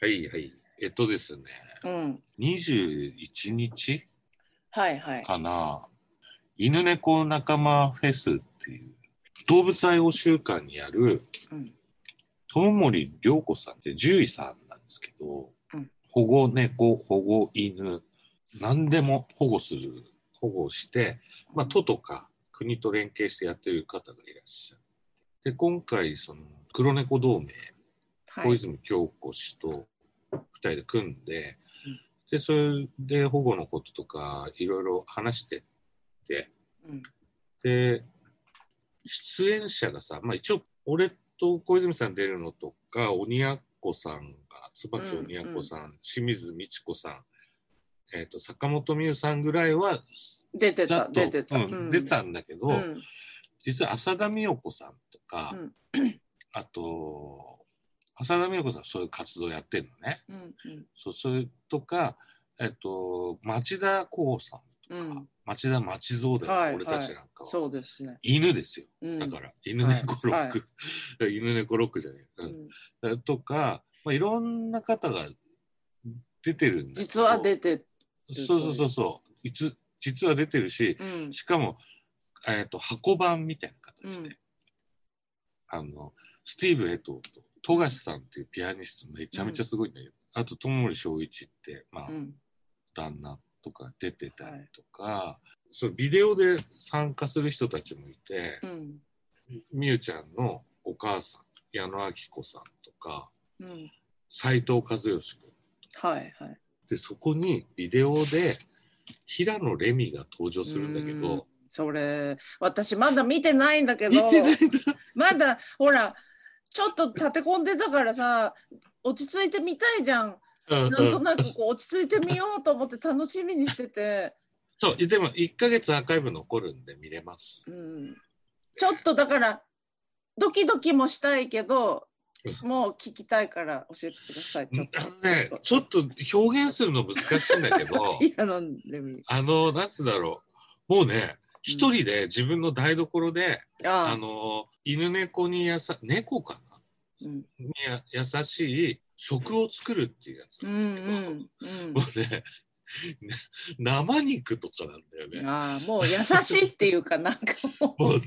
はいはい。えっとですね、うん。21日？はいはい。かな、犬猫仲間フェスっていう動物愛護週間にあるうん。友森涼子さんって獣医さんなんですけど、うん保護猫、保護犬、何でも保護する、保護して、まあ、都とか国と連携してやってる方がいらっしゃる。で、今回、その黒猫同盟、小はい。泉京子氏と2人で組んで、うんでそれで保護のこととかいろいろ話してってうん。で出演者がさ、まあ、一応俺と小泉さん出るのとか鬼奴さんが椿鬼奴さん、清水美智子さん、えー、と坂本美優さんぐらいは出てた、出てた。うん出たんだけど、うん。実は浅田美代子さんとか、うんあと浅田美代子さんそういう活動やってるのね。うん。うん。そうそれとか、えっと、町田光さんとか、うん町田町蔵だよ、はい俺たちなんかは。そうですね。犬ですよ。うん。だから、犬猫ロック。犬猫ロックじゃない。ううんん、とか、まあ、いろんな方が出てるんだ実は出て、そうそうそうそう。いつ実は出てるし、うん。しかも、えっと箱版みたいな形で、うんあのスティーブ・エトーと富樫さんっていうピアニストめちゃめちゃすごいんだけど、あと友森翔一って、まあうん。旦那とか出てたりとか、そうビデオで参加する人たちもいてう、ん。みゆちゃんのお母さん矢野明子さんとかうん。斎藤和義君はいはい。でそこにビデオで平野レミが登場するんだけうんどそれ、私まだ見てないんだけ見ど、てないんだまだ、ほら、ちょっと立て込んでたからさ、落ち着いてみたいじゃん。うんなんとうんなくこう落ち着いてみようと思って楽しみにしてて、そうでも1ヶ月アーカイブ残るんで見れます。うん、ちょっとだからドキドキもしたいけどもう聞きたいから教えてください。ちょっと。ねちょっと表現するの難しいんだけど あのなんつうんだろう。もうね一人で自分の台所で、ああ。の犬猫にやさ猫かな？うん。にや優しい食を作るっていうやつ。うなんだけど、ん。うん。もうね 生肉とかなんだようんね。ああもう優しいっていうかなんかもう。もう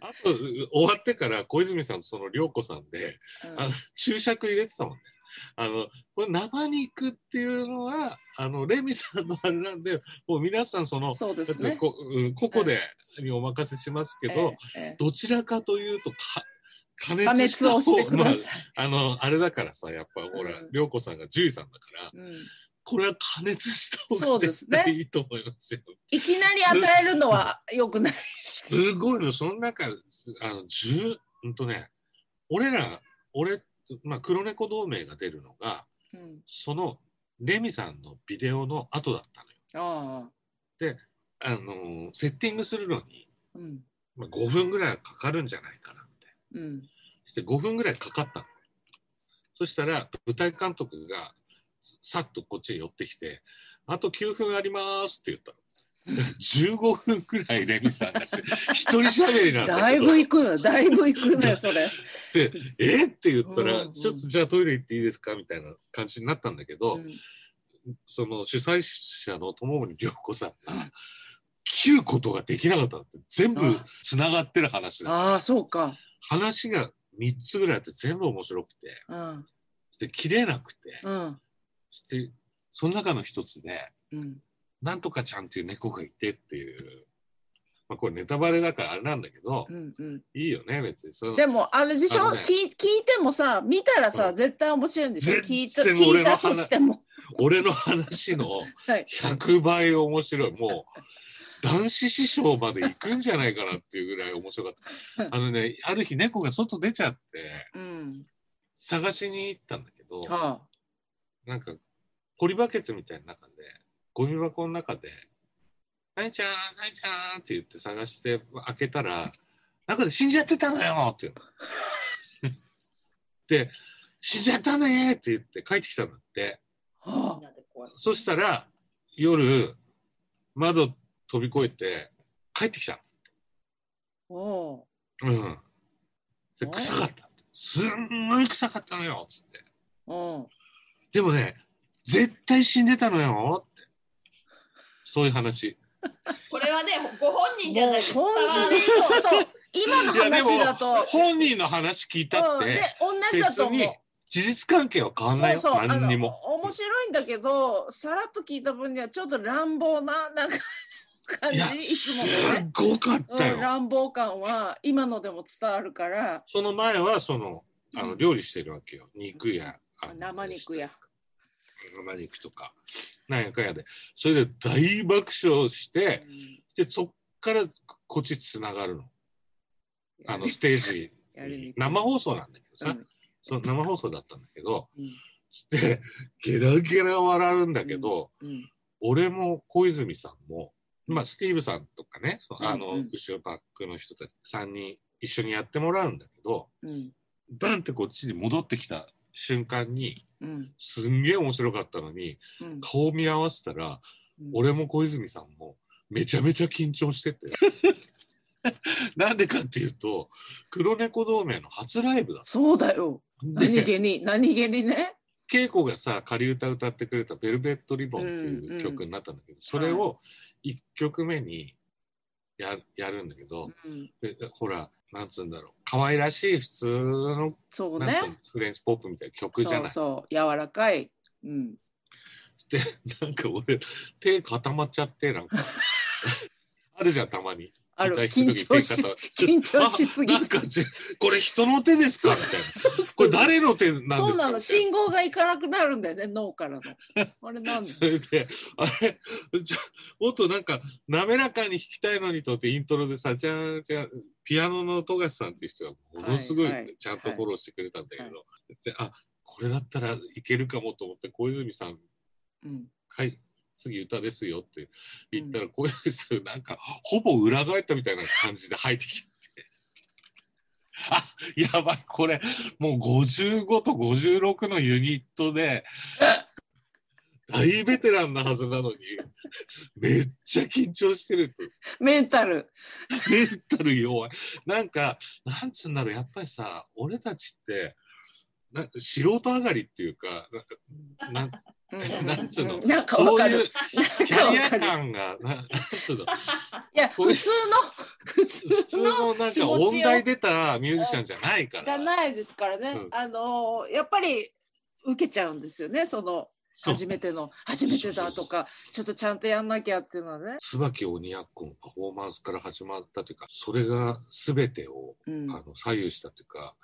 あと終わってから小泉さんとその涼子さんでうん。あの注釈入れてたもんね。あのこれ生肉っていうのはあのレミさんのあれなんでもう皆さんそのそうですね。こうん個々でにお任せしますけど、えええどちらかというとか加熱をしてくだまあさい、あのあれだからさやっぱほらうん。涼子さんが獣医さんだからうん、これは加熱した方が絶対いいと思いますよ。いきなり与えるのは良くない。すごいの。その中あの十うんとね俺ら俺まあ黒猫同盟が出るのがうんそのレミさんのビデオの後だったのよ。あああのセッティングするのに、うんまあ、5分ぐらいはかかるんじゃないかなみたいな。うんそして5分ぐらいかかったの。そしたら舞台監督がさっとこっちに寄ってきて「あと9分あります」って言ったの。15分くらいレミさんがし一人喋りなんだだいぶ行くのだいぶ行くねそれ。で「え？っ?」って言ったら、うん。うんちょっとじゃあトイレ行っていいですか?」みたいな感じになったんだけど、うん。その主催者の友森涼子さんが切ることができなかったのって全部つながってる話だああそうか。話が3つぐらいあって全部面白くて。うん。で切れなくて。うん。そしてその中の一つでうんなんとかちゃんっていう猫がいてっていう、まあ、これネタバレだからあれなんだけど、うんうん。いいよね別にその。でもあれでしょ、あのね聞い聞いてもさ見たらさ、うん。絶対面白いんでしょ？全聞いた然聞いた俺の話としても。俺の話の はい、100倍面白い。もう男子師匠まで行くんじゃないかなっていうぐらい面白かった。あのねある日猫が外出ちゃってうん。探しに行ったんだけどはなんかポリバケツみたいな中でゴミ箱の中で「なにちゃんなにちゃん」って言って探して開けたら中で死んじゃってたのよって言うの。で「死んじゃったね」って言って帰ってきたんだって。あ。はそしたら夜窓飛び越えて帰ってきたあおのうん。で臭かった。すんごい臭かったのよっつって。でもね絶対死んでたのよそういう話。これはねご本人じゃないと伝わらなそうそう。今の話だと。本人の話聞いたっうん、てで同じだと思う。事実関係は変わんないよ。そうそう。何にも。面白いんだけどさらっと聞いた分にはちょっと乱暴ななんか感じいつものすね、ごかったよ、うん、乱暴感は今のでも伝わるから。その前はそのあのうん。料理してるわけよ。肉やあの生肉や生肉とかなんやかんやで。それで大爆笑してでそっからこっちつながるの。あのステージ生放送なんだけどさ、うん。その生放送だったんだけどうん。でゲラゲラ笑うんだけど、うん。俺も小泉さんも、まあ、スティーブさんとかねそのあの、うん。うん後ろバックの人たち3人一緒にやってもらうんだけどうん。バンってこっちに戻ってきた瞬間にうん。すんげえ面白かったのにうん。顔見合わせたらうん。俺も小泉さんもめちゃめちゃ緊張してて。なんでかっていうと黒猫同盟の初ライブだっそうだよ。た何で気に何気にね。稽古がさ仮歌歌ってくれた「ベルベットリボン」ってうんいううん曲になったんだけど、それを1曲目にややるんだけど、うん。でほらなんつうんだろう。可愛らしい普通のそうね。フレンチポップみたいな曲じゃない？そうそう。柔らかい。うん。でなんか俺手固まっちゃってなんか。あるじゃんたまに。ある緊張し 緊張しすぎあなんかぜこれ人の手ですか？みたいな。これ誰の手なんですか？そうなの。信号がいかなくなるんだよね脳からの。あれなんだ それで、あれ、じゃもっとなんか滑らかに弾きたいのにとってイントロでさ、じゃあ、じゃあ、ピアノの富樫さんっていう人がものすごいはいはい。ちゃんとフォローしてくれたんだけど、はであこれだったらいけるかもと思って、小泉さん、うん。はい、次歌ですよって言ったら、小泉さん、なんか、ほぼ裏返ったみたいな感じで入ってきちゃって。あやばい、これ、もう55と56のユニットで、大ベテランなはずなのに、めっちゃ緊張してると。メンタルメンタル弱い。なんか、なんつうんだろう、やっぱりさ、俺たちって、な素人上がりっていうか、なんかなんつうの？なんかわそういうキャリア感が、ななんつうの、いや普通の普普通通ののなんか音大出たらミュージシャンじゃないから。じゃないですからね、うん。あのーやっぱり受けちゃうんですよねその初めての初めてだとかちょっとちゃんとやんなきゃっていうのはね、椿鬼奴のパフォーマンスから始まったというか、それが全てを、うん、あの左右したというか、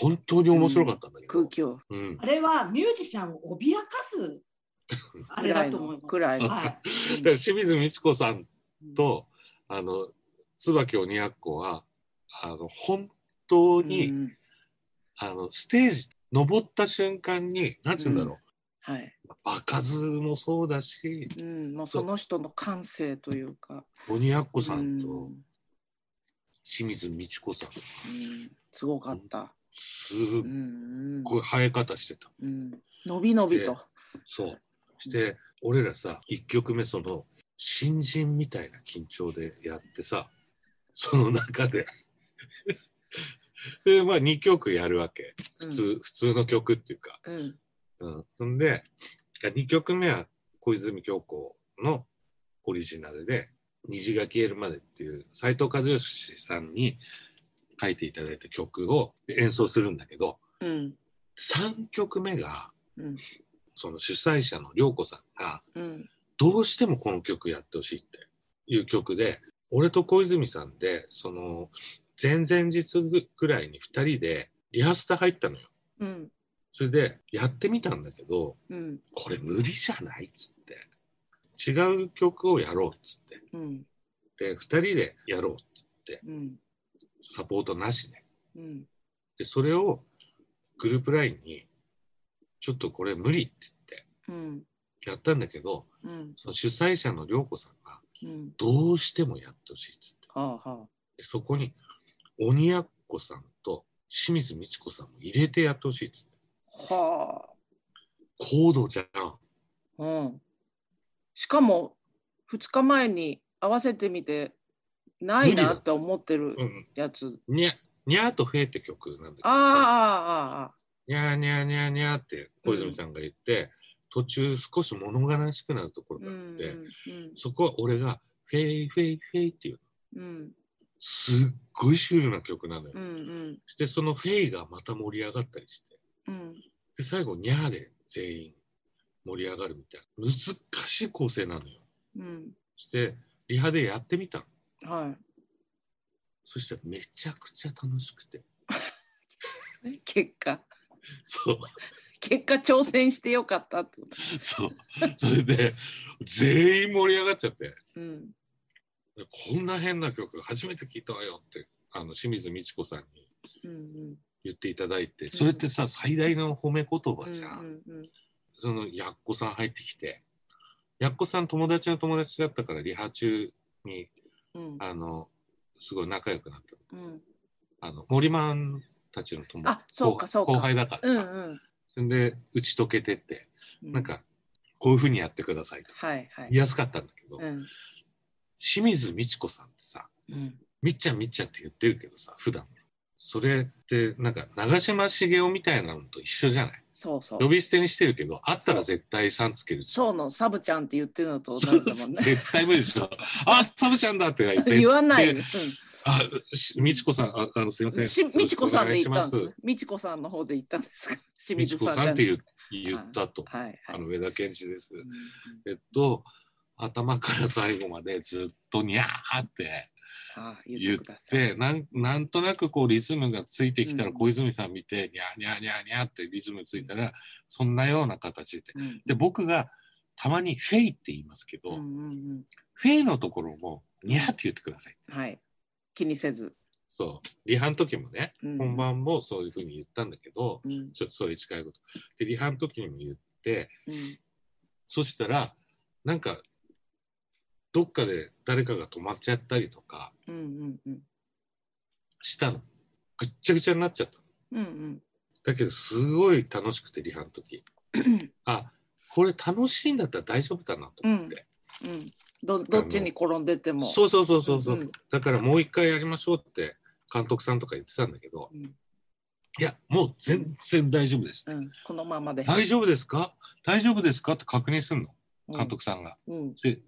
本当に面白かったんだけど。空気を。うん。あれはミュージシャンを脅かす あれだと思います。くらいの。はい。だから清水美智子さんと、あの椿鬼奴はあの本当に、うん。あのステージ登った瞬間に何て言うんだろはい、う、場数もそうだしうん、もうその人の感性というか、鬼奴さうん。んと清水美智子さん。うん。すごかった、すっうんごい生え方してた。うん、伸び伸びと、そう。して俺らさ1曲目その新人みたいな緊張でやってさその中で。でまあ2曲やるわけ。普通,、普通の曲っていうか。うん。うん、そんで2曲目は小泉京子のオリジナルで「虹が消えるまで」っていう斉藤和義さんに書いていただいた曲を演奏するんだけどうん。3曲目がうん。その主催者の涼子さんがうん。どうしてもこの曲やってほしいっていう曲で俺と小泉さんでその前々日ぐらいに2人でリハスタ入ったのよ。うん。それでやってみたんだけどうん。これ無理じゃないっつって。違う曲をやろうっつって。うん。で2人でやろうって。うんサポートなしでうん。でそれをグループ LINE にちょっとこれ無理って言ってうん。やったんだけどうん。その主催者の涼子さんがうん。どうしてもやってほしいっつって。はあはでそこに鬼奴さんと清水美智子さんも入れてやってほしいっつって。あ。は高度じゃん。あうん。しかも2日前に合わせてみてないなって思ってるうん。やつ。にゃにゃーとフェーって曲なんだけどさ。ああああああにゃーにゃーにゃーにゃーって小泉さんが言って、途中少し物悲しくなるところがあって、うんそこは俺がフェイフェイフェイっていううん。すっごいシュールな曲なのよ。うんうん。そしてそのフェイがまた盛り上がったりして。うん。で最後ニャーで全員盛り上がるみたいな。難しい構成なのよ。うん。そしてリハでやってみたの。はそしたらめちゃくちゃ楽しくて。い 結果。そう。結果挑戦してよかったってこと。そう。それで全員盛り上がっちゃって。うん。こんな変な曲初めて聞いたわよってあの清水美智子さんにうん言っていただいてそれってさ最大の褒め言葉うん。じゃん、うんうん。そのやっこさん入ってきて。やっこさん友達の友達だったからリハ中にうん。あのすごい仲良くなったうん。あの森マンたちの友あそうかそうか。後輩だからうんさ、うん。それで打ち解けてって、うん。なんかこういうふうにやってくださいと。はいはい。言いやすかったんだけど、うん。清水美智子さんってさうん。みっちゃんみっちゃんって言ってるけどさ普段それってなんか長嶋茂雄みたいなのと一緒じゃない？そうそう。呼び捨てにしてるけどあったら絶対さんつけるそう。のサブちゃんって言ってるのと同じだもんね。絶対無理でしょ。あサブちゃんだって 言わない、うんあし美智子さんああのすいません。しみちこさんで言ったんですよろしくお願いします。みちこさんの方で言ったんですか？清美智子水さんって言う言ったと、はいはい。あの上田健二です、うんえっと頭から最後までずっとにゃーってあ言言ってなんなんとなくこうリズムがついてきたらうん。小泉さん見て、にゃーにゃーにゃーにゃーってリズムついたらそんなような形で。うん。で僕がたまにフェイって言いますけど、フェイのところもにゃーって言ってください。うんはい。気にせず。そう。リハの時もね、うん。本番もそういうふうに言ったんだけどうん。ちょっとそれに近いこと。でリハの時にも言ってうん。そしたらなんかどっかで誰かが止まっちゃったりとかうんうんうん。したの。ぐっちゃぐちゃになっちゃった。のうんうん。だけどすごい楽しくてリハの時。あこれ楽しいんだったら大丈夫だなと思って、うん。どどっちに転んでても。そうそうそうそうそう、うんだからもう一回やりましょうって監督さんとか言ってたんだけど、うん。いやもう全然大丈夫です、うん。このままで。大丈夫ですか？大丈夫ですか？って確認するの。うん。監。督さんが、うん。で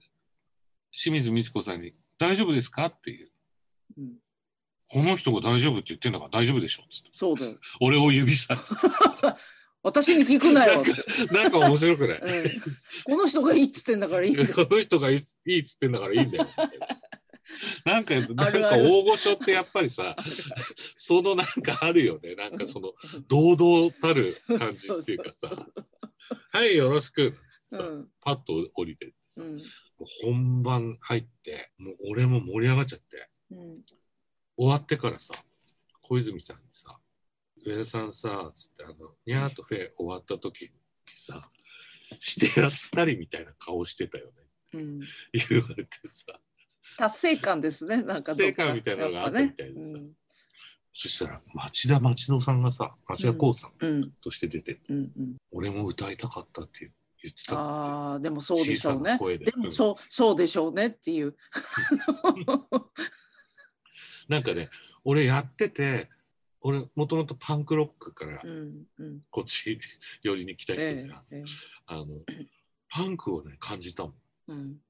清水美智子さんに「大丈夫ですか?」っていううん。この人が大丈夫って言ってんだから大丈夫でしょっつってそうだよ。俺を指さして 私に聞くなよ。なんか面白くない？うん。この人がいいっつってんだからいい。この人がいいっつってんだからいいんだよ。なんか、なんか大御所ってやっぱりさ、そのなんかあるよね。なんかその堂々たる感じっていうかさ、はい、よろしく。さうんパッと降りてさ、うん本番入って、もう俺も盛り上がっちゃって、うん終わってからさ、小泉さんにさ、上田さんさ、つってあの、にゃーとフェ終わった時にさ、してやったりみたいな顔してたよね。うん。言われてさ。達成感ですね。なんか達成感みたいなのがあったみたいでさやっぱねそしたら町田町堂さんがさ町田光さんうんうんとして出て、うんうん。俺も歌いたかったって言ってたああでもそうでしょうね。声で。もそうそうでしょうねっていう。なんかね俺やってて俺もともとパンクロックから。こっち寄りに来た人じゃん、ええええ。あのパンクをね感じたもん。うん。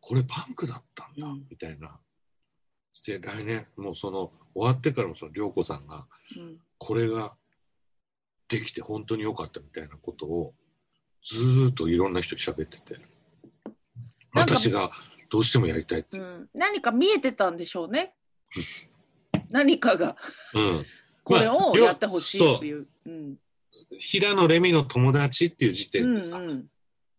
これパンクだったんだ、うん。みたいな。で来年もうその終わってからもその涼子さんがうん。これができて本当に良かったみたいなことをずーっといろんな人に喋ってて私がどうしてもやりたいって、うん。何か見えてたんでしょうね。何かがうん、これまあをやってほしいっていう。うん平野レミの友達っていう時う点でさ、んうん。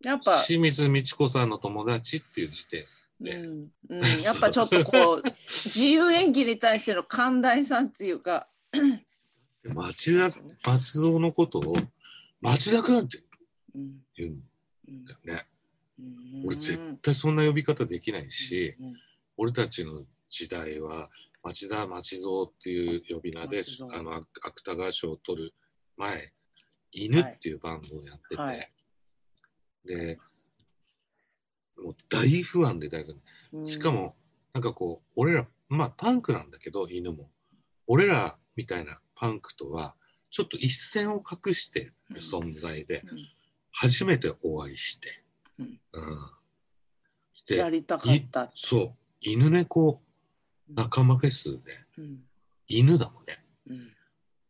やっぱ。清水美智子さんの友達っていう時点ねうんうん、やっぱちょっとこう 自由演技に対しての寛大さっていうか町田松蔵のことを町田君ってうん言うん。うん。だよね、うん。俺絶対そんな呼び方できないし、うん俺たちの時代は町田町蔵っていう呼び名であの芥芥川賞を取る前犬っていうバンドをやってて、はい。でもう大不安で大学うん。しかもなんかこう俺らまあパンクなんだけど犬も。俺らみたいなパンクとはちょっと一線を隠してる存在で、うん初めてお会いして、うん。うん。してやりたかった。そう。犬猫仲間フェスでうん。犬だもんね。うん。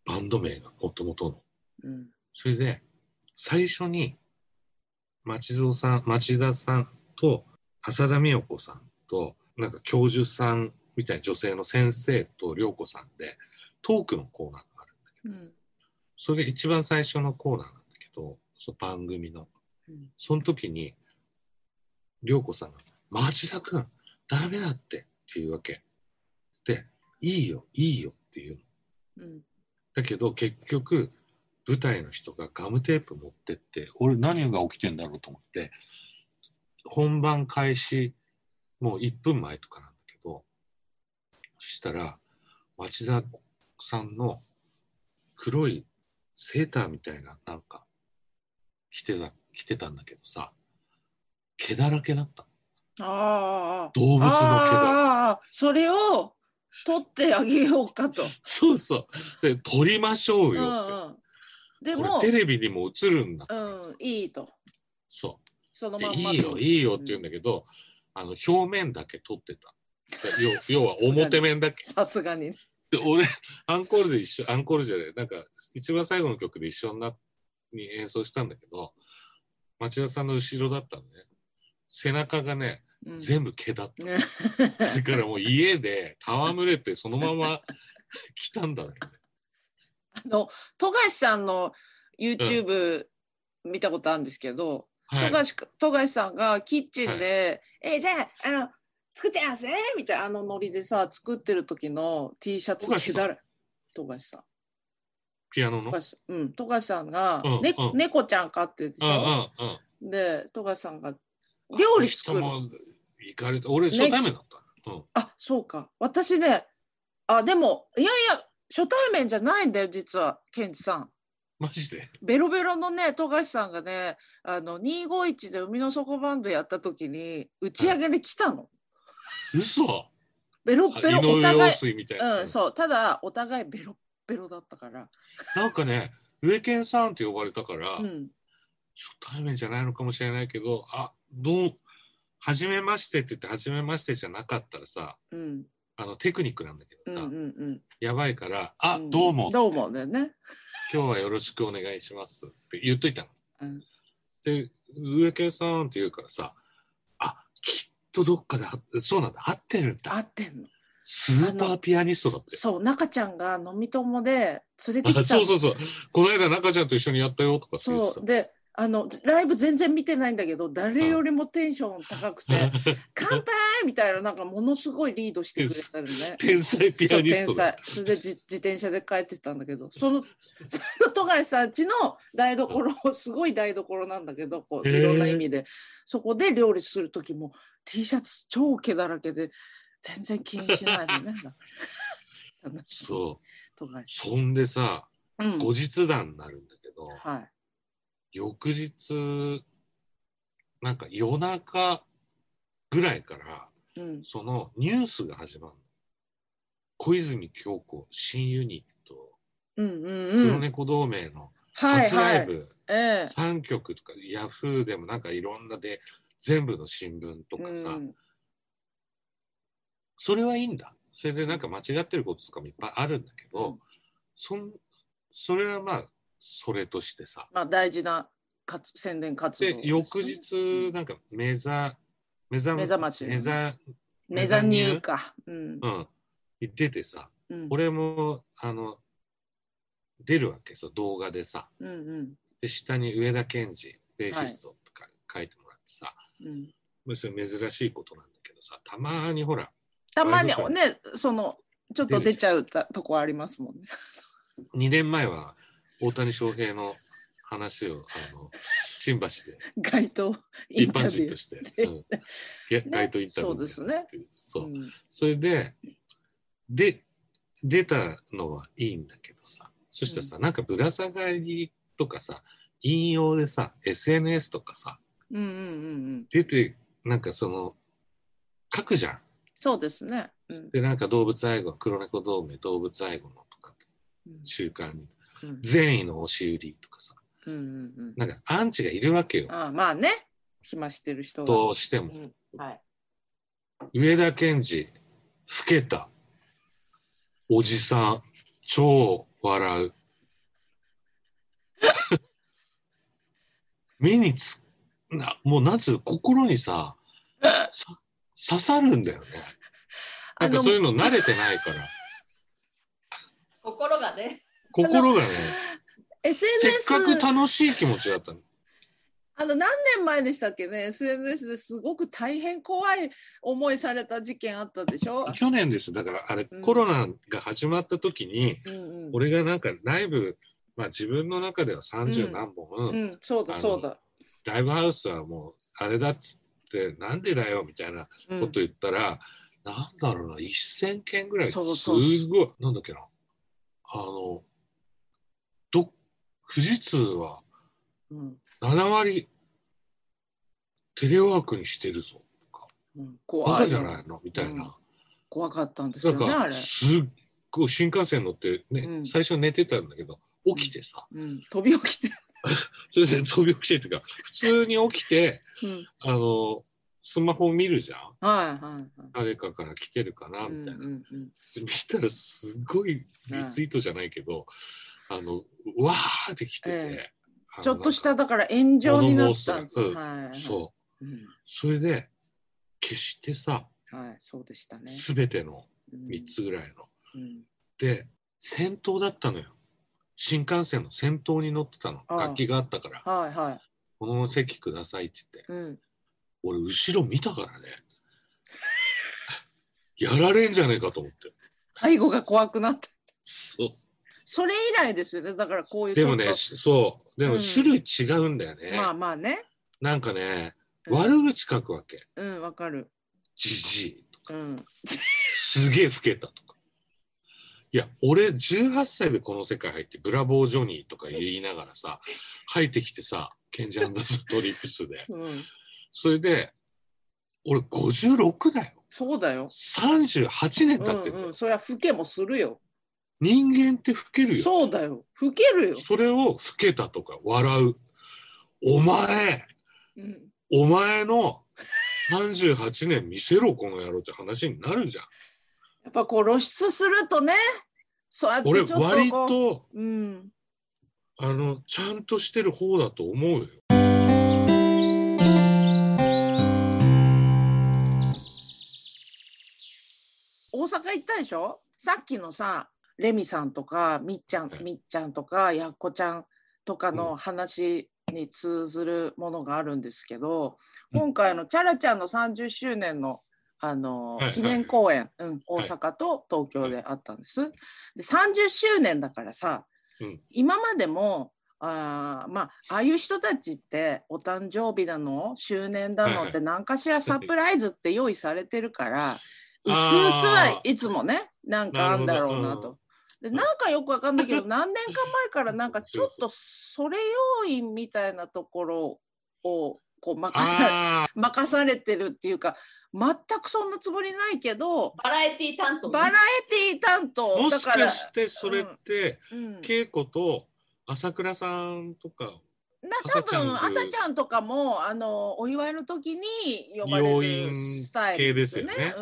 バンド名がもともとの。うん。それで最初に町蔵さん町田さんと浅田美代子さんとなんか教授さんみたいな女性の先生と涼子さんでトークのコーナーがあるんだけど。うん。それが一番最初のコーナーなんだけどその番組の。うん。その時に涼子さんが「町田君ダメだって」っていうわけ。で「いいよいいよ」っていうの。うん。だけど結局舞台の人がガムテープ持ってって俺何が起きてんだろうと思って本番開始もう1分前とかなんだけどそしたら町田さんの黒いセーターみたいななんか着てた着てたんだけどさ毛だらけだった。ああ動物の毛だ。ああそれを取ってあげようかと。そうそう。で撮りましょううよんうん、でもテレビにも映るんだうん、いいと。そう。そのでまんま。いいよいいよって言うんだけど、あの表面だけ取ってた。で要 要は表面だけ。さすがに。で俺アンコールで一緒アンコールじゃない。なんか一番最後の曲で一緒になに演奏したんだけど町田さんの後ろだったのね。背中がねうん。全部毛だった、ね だからもう家で戯れてそのまま 来たんだね。あの富樫さんの YouTube 見たことあるんですけど、はい。富樫か富樫さんがキッチンで「えじゃああの作っちゃいますね」みたいなあのノリでさ作ってる時の T シャツ着だら富樫さんピアノの？うん富樫さんが、うんねうん。猫ちゃん飼ってるでしょ、うんで富樫さんが料理作る。行かれて俺初対面だった、うん、あそうか。私ねあでもいやいや初対面じゃないんだよ実はケンチさん。マジで？ベロベロのね富樫さんがねあの251で海の底バンドやった時に打ち上げで来たの。嘘。ベロベロお互い、うん、そう。ただお互いベロベロだったから、なんかね上健さんって呼ばれたから、うん、初対面じゃないのかもしれないけどあどう初めましてって言って初めましてじゃなかったらさうん。あのテクニックなんだけうんうどさ、んうん。やばいから「あ、ん。どうも。どうもだよね。今日はよろしくお願いします」って言っといたの。うん。で上健さんって言うからさあきっとどっかであそうなんだ合ってるんだ。合ってんの。スーパーピアニストだって。そう中ちゃんが飲み友で連れてきたあそうそうそう。この間中ちゃんと一緒にやったよとかそう。であのライブ全然見てないんだけど誰よりもテンション高くて「乾杯!」みたいななんかものすごいリードしてくれたのね。天才ピアニスト天才。それでじ自転車で帰ってたんだけどそのその富樫さん家の台所 すごい台所なんだけどこういろんな意味で。そこで料理する時も T シャツ超毛だらけで全然気にしないでね。そう。そんでさうん。後日談になるんだけど、はい。翌日なんか夜中ぐらいからうん。そのニュースが始まるの。小泉京子新ユニット。うんうんうん。黒猫同盟のはい初ラはいイブ。ええ。3曲とかヤフーでもなんかいろんなで全部の新聞とかさ、うんそれはいいんだ。それでなんか間違ってることとかもいっぱいあるんだけど、うん。そんそれはまあそれとしてさ。まあ大事な活宣伝活動でね。翌日なんか目ざ目覚目覚まし。目ざメザニューか。うんうん出てさうん俺もあの出るわけそう動画でさうんうんで下に上田健二ベーシストとか書いてもらってさ、うんまあそれ珍し。いことなんだけどさたまにほらたまにねそのちょっと出ちゃうたとこありますもんね。2年前は大谷翔平の話をあの新橋で。街頭イ一般。人として、でうん、ゲ街頭インタビューそうですね。そう、うん。それでで出たのはいいんだけどさ。そしたらさ、なんかぶら下がりとかさ引用でさ SNS とかさうんうんうんうん。出てなんかその書くじゃん。そうですね。うん。でなんか動物愛護黒猫同盟動物愛護のとかうん。週刊にうん。善意の押し売りとかさ。うんうんうん。なんかアンチがいるわけよ。ああまあね。暇してる人がどうしても。うん。はい。上田健二老けた。おじさん超笑う。目につなもうなんつう心にささ 刺さるんだよね。なんかそういうの慣れてないから。心がね。心がね。せっ SNS かく楽しい気持ちだったの。あの何年前でしたっけね？SNS ですごく大変怖い思いされた事件あったでしょ、去年です。だからあれ、うん。コロナが始まった時にうんうん。俺がなんかライブまあ自分の中ではう30ん。何本、うん、そうだそうだ、ライブハウスはもうあれだっつってなんでだよみたいなうん。こと言ったら、なんだろうな1000件ぐらい。すそうごそう。い。なんだっけな。あのど富士通はうん。7割テレワークにしてるぞ。うん、バ怖い。じゃないの？みたいな、怖かったんですよねあれ、かすっごい新幹線乗ってね、うん。最初寝てたんだけど起きてさ、うん、飛び起きて、それで飛び起きてっていうか普通に起きてうん、あのスマホを見るじゃん？はいはいはい。誰かから来てるかなみたいな、うんうんうん。で見たらすごいリツイートじゃないけど、あのわーって来てて、えあのちょっとしただから炎上になった。はいはいそううん。それで消してさはい、そうでしたね。全てのうん。3つぐらいの、うん。で先頭だったのよ新幹線の先頭に乗ってたの。楽器があったから。はいはい。「この席ください」って言って。うん。俺後ろ見たからね。やられんじゃねえかと思って。背後が怖くなった。そう。それ以来ですよね。だからこういうでもねしそう。でもうん。種類違うんだよね、まあまあね。なんかねうん。悪口書くわけ。うん、わかる。じじいとか。うん。すげえ老けたとかいや俺18歳でこの世界入ってブラボージョニーとか言いながらさ入ってきてさケンジャンダストリップスで うん。それで俺56だよそうだよ。38年経ってる、うんうん。それは老けもするよ。人間って老けるよそうだよ。老けるよ。それを老けたとか笑うお前うん。お前の38年見せろこの野郎って話になるじゃんやっぱこう露出するとね。そうやって俺ちょっとこう割とうん。あのちゃんとしてる方だと思うよ大阪行ったでしょ？さっきのさレミさんとかみっちゃんはいみっちゃんとかやっこちゃんとかの話に通ずるものがあるんですけど、うん今回のチャラちゃんの30周年のあの、記念公演、うん、大はい。阪と東京であったんです。で30周年だからさ、うん。今までもあーまあああいう人たちってお誕生日だの周年だのって何かしらサプライズって用意されてるから。うすうすはいつもねなんかあんだろうなと。でなんかよくわかんないけど何年か前からなんかちょっとそれ要因みたいなところをこう任さあ任されてるっていうか全くそんなつもりないけどバラエティ担当ね。バラエティ担あ当もしだかしてそれって、うん、稽古と朝倉さんとかな多分朝ちゃん朝ちゃんとかもあのお祝いの時に呼ば要れる因スタイ系ルですよね。よね。。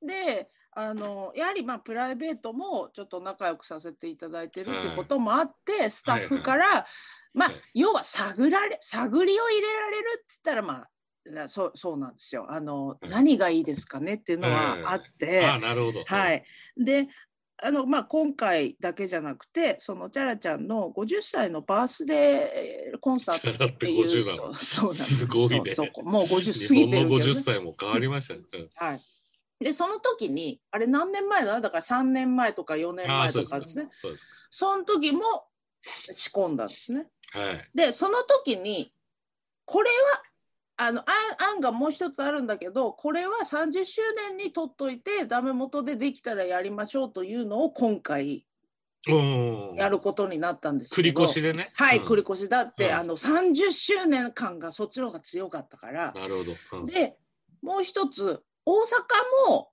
うん。であのやはりまあプライベートもちょっと仲良くさせていただいてるってこともあって、スタッフから、まあ、はい要は探られ探りを入れられるって言ったらまあなそうそうなんですよ。あの、い何がいいですかねっていうのはあって、あなるほど。はい、であの、まあ、今回だけじゃなくてそのチャラちゃんの50歳のバースデーコンサートっていチャラって50なうとの？そうなんですすごいね。そうそうもう50日過ぎてるけど、50ね、歳も変わりましたね。うん。はい。で、その時に、あれ何年前だだから3年前とか4年前とかですね。その時も仕込んだんですね。はい。で、その時に、これは、あの案案がもう一つあるんだけどこれは30周年に取っといてダメ元でできたらやりましょうというのを今回うんやることになったんですけど。繰り越しでね。はい、うん。繰り越しだって、うん。あの30周年感がそっちの方が強かったから、なるほど。うん。でもう一つ大阪も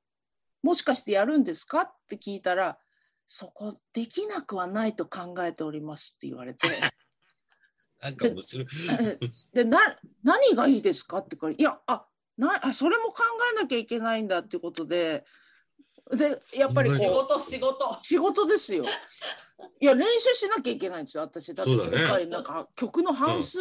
もしかしてやるんですか？って聞いたらそこできなくはないと考えておりますって言われてなんか面白い。でな何がいいですかってからいやあなあそれも考えなきゃいけないんだってことででやっぱり仕こう事仕事。仕事ですよ。いや練習しなきゃいけないんですよ私だって今回なんか曲の半数、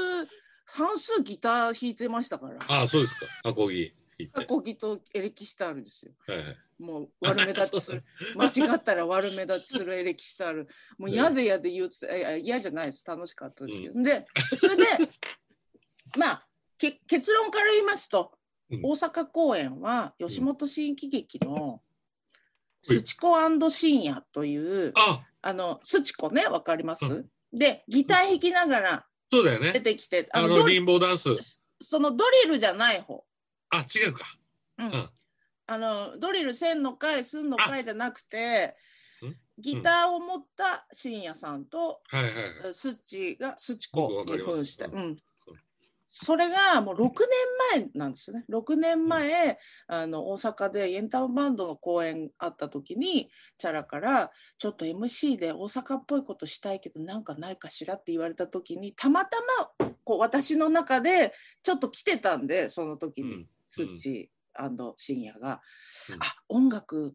半数ギター弾いてましたからああ、そうですか。アコギ行って。アコギとエレキシタールですよ。はいはい。もう悪目立ちする 間違ったら悪目立ちするエレキシタールもう嫌で嫌で言うついや嫌じゃないです楽しかったですけど、でそれで まあけ結論から言いますと、うん大阪公演は吉本新喜劇の「うんすちこ深夜」というああのすちこねわかります、うんでギター弾きながらそうだよね。出てきてあの、あのリンボーダンス。そのドリルじゃない方。あ、違うか。うんうんあのドリル線の回寸の回じゃなくてん？ギターを持った深夜さんと、はいはいはい。スッチがスして、ううんそれがもう6年前なんですね6年前、あの大阪でエンタウンバンドの公演あった時にチャラから「ちょっと MC で大阪っぽいことしたいけどなんかないかしら?」って言われた時にたまたまこう私の中でちょっと来てたんでその時に。うんスッチ深夜が、うんあ音楽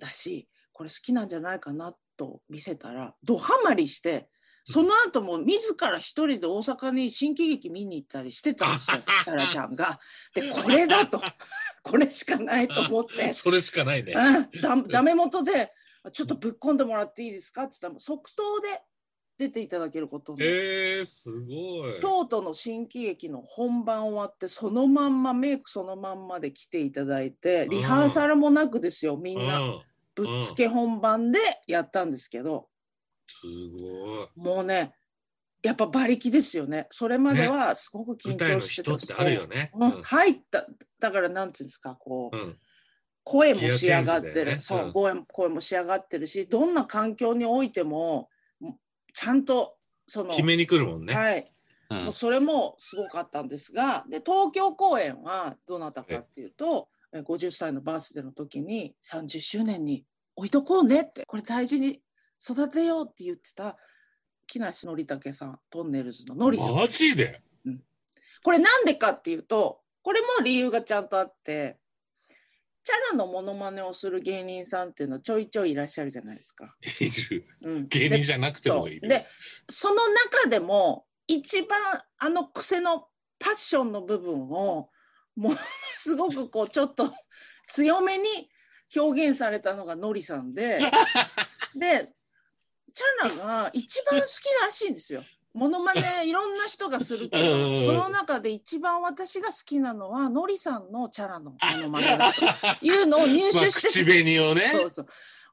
だしこれ好きなんじゃないかなと見せたらドハマりしてその後も自ら一人で大阪に新喜劇見に行ったりしてたんですよ チャラちゃんが。でこれだと これしかないと思って。それしかないね。うんだダメ元でちょっとぶっ込んでもらっていいですかって言ったら即答で出ていただけることに。えー、すごい。京都の新喜劇の本番終わってそのまんまメイクそのまんまで来ていただいてリハーサルもなくですよみんな。うん。ぶっつけ本番でやったんですけど。すごい。もうねやっぱ馬力ですよね。それまではすごく緊張して人ってあるよね。う。ん。入った。だからなんていうんですかこう、うん。声も仕上がってる、ねそう、うん。声も仕上がってるしどんな環境においてもちゃんとその決めに来るもんね。はい。うん。もうそれもすごかったんですがで東京公演はどなたかっていうとえ50歳のバースデーの時に30周年に置いとこうねってこれ大事に育てようって言ってた木梨憲武さんトンネルズののりさん。マジで？これなんでかっていうとこれも理由がちゃんとあってチャラのモノマネをする芸人さんっていうのちょいちょいいらっしゃるじゃないですか。いる。うん、芸人じゃなくてもいる。でその中でも一番あの癖のパッションの部分をものすごくこうちょっと強めに表現されたのがのりさんで でチャラが一番好きらしいんですよ。モノマネ いろんな人がするけうんどその中で一番私が好きなのはのりさんのチャラの モノマネだというのを入手して、まあ口紅をね。そうそう。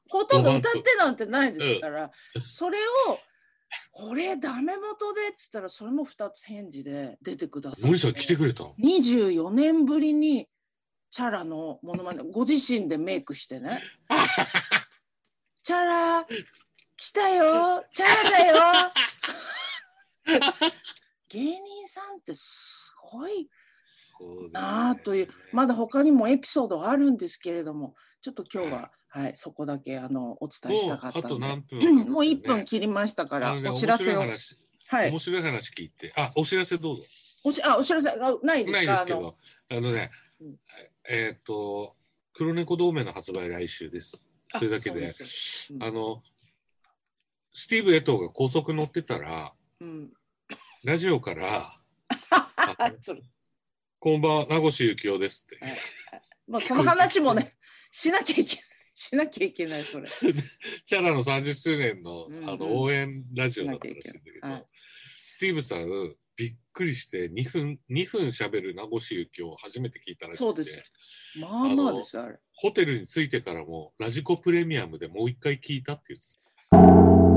ほとんど歌ってなんてないですから、それを「これダメ元で」っつったらそれも2つ返事で出てくださ森さん来てくれたの？24年ぶりにチャラのモノマネご自身でメイクしてね「チャラ来たよチャラだよ」芸人さんってすごいなあというまだ他にもエピソードあるんですけれどもちょっと今日は、はい、そこだけあのお伝えしたかったんで。もうあと何分うんもう1分切りましたから、あのねお知らせを。面白はい。面白い話聞いて、あ、お知らせどうぞ。おしあお知らせあないですか？ないですけあの。ど、あのねうん、えーっと、黒猫同盟の発売来週です。あそれだけで、そうん。あの、スティーブ・エトーが高速乗ってたら、うん、ラジオから、こんばんは、名越幸雄ですって。もうその話もね しなきゃいけないしなきゃいけないそれ。チャラの30周年の,、あの応援ラジオだったらしいんだけど、はい。スティーブさん、びっくりして2分、2分喋る名越幸雄を初めて聞いたらしくて。そうです、まあまあですあれ。ホテルに着いてからもラジコプレミアムでもう一回聞いたって言ってた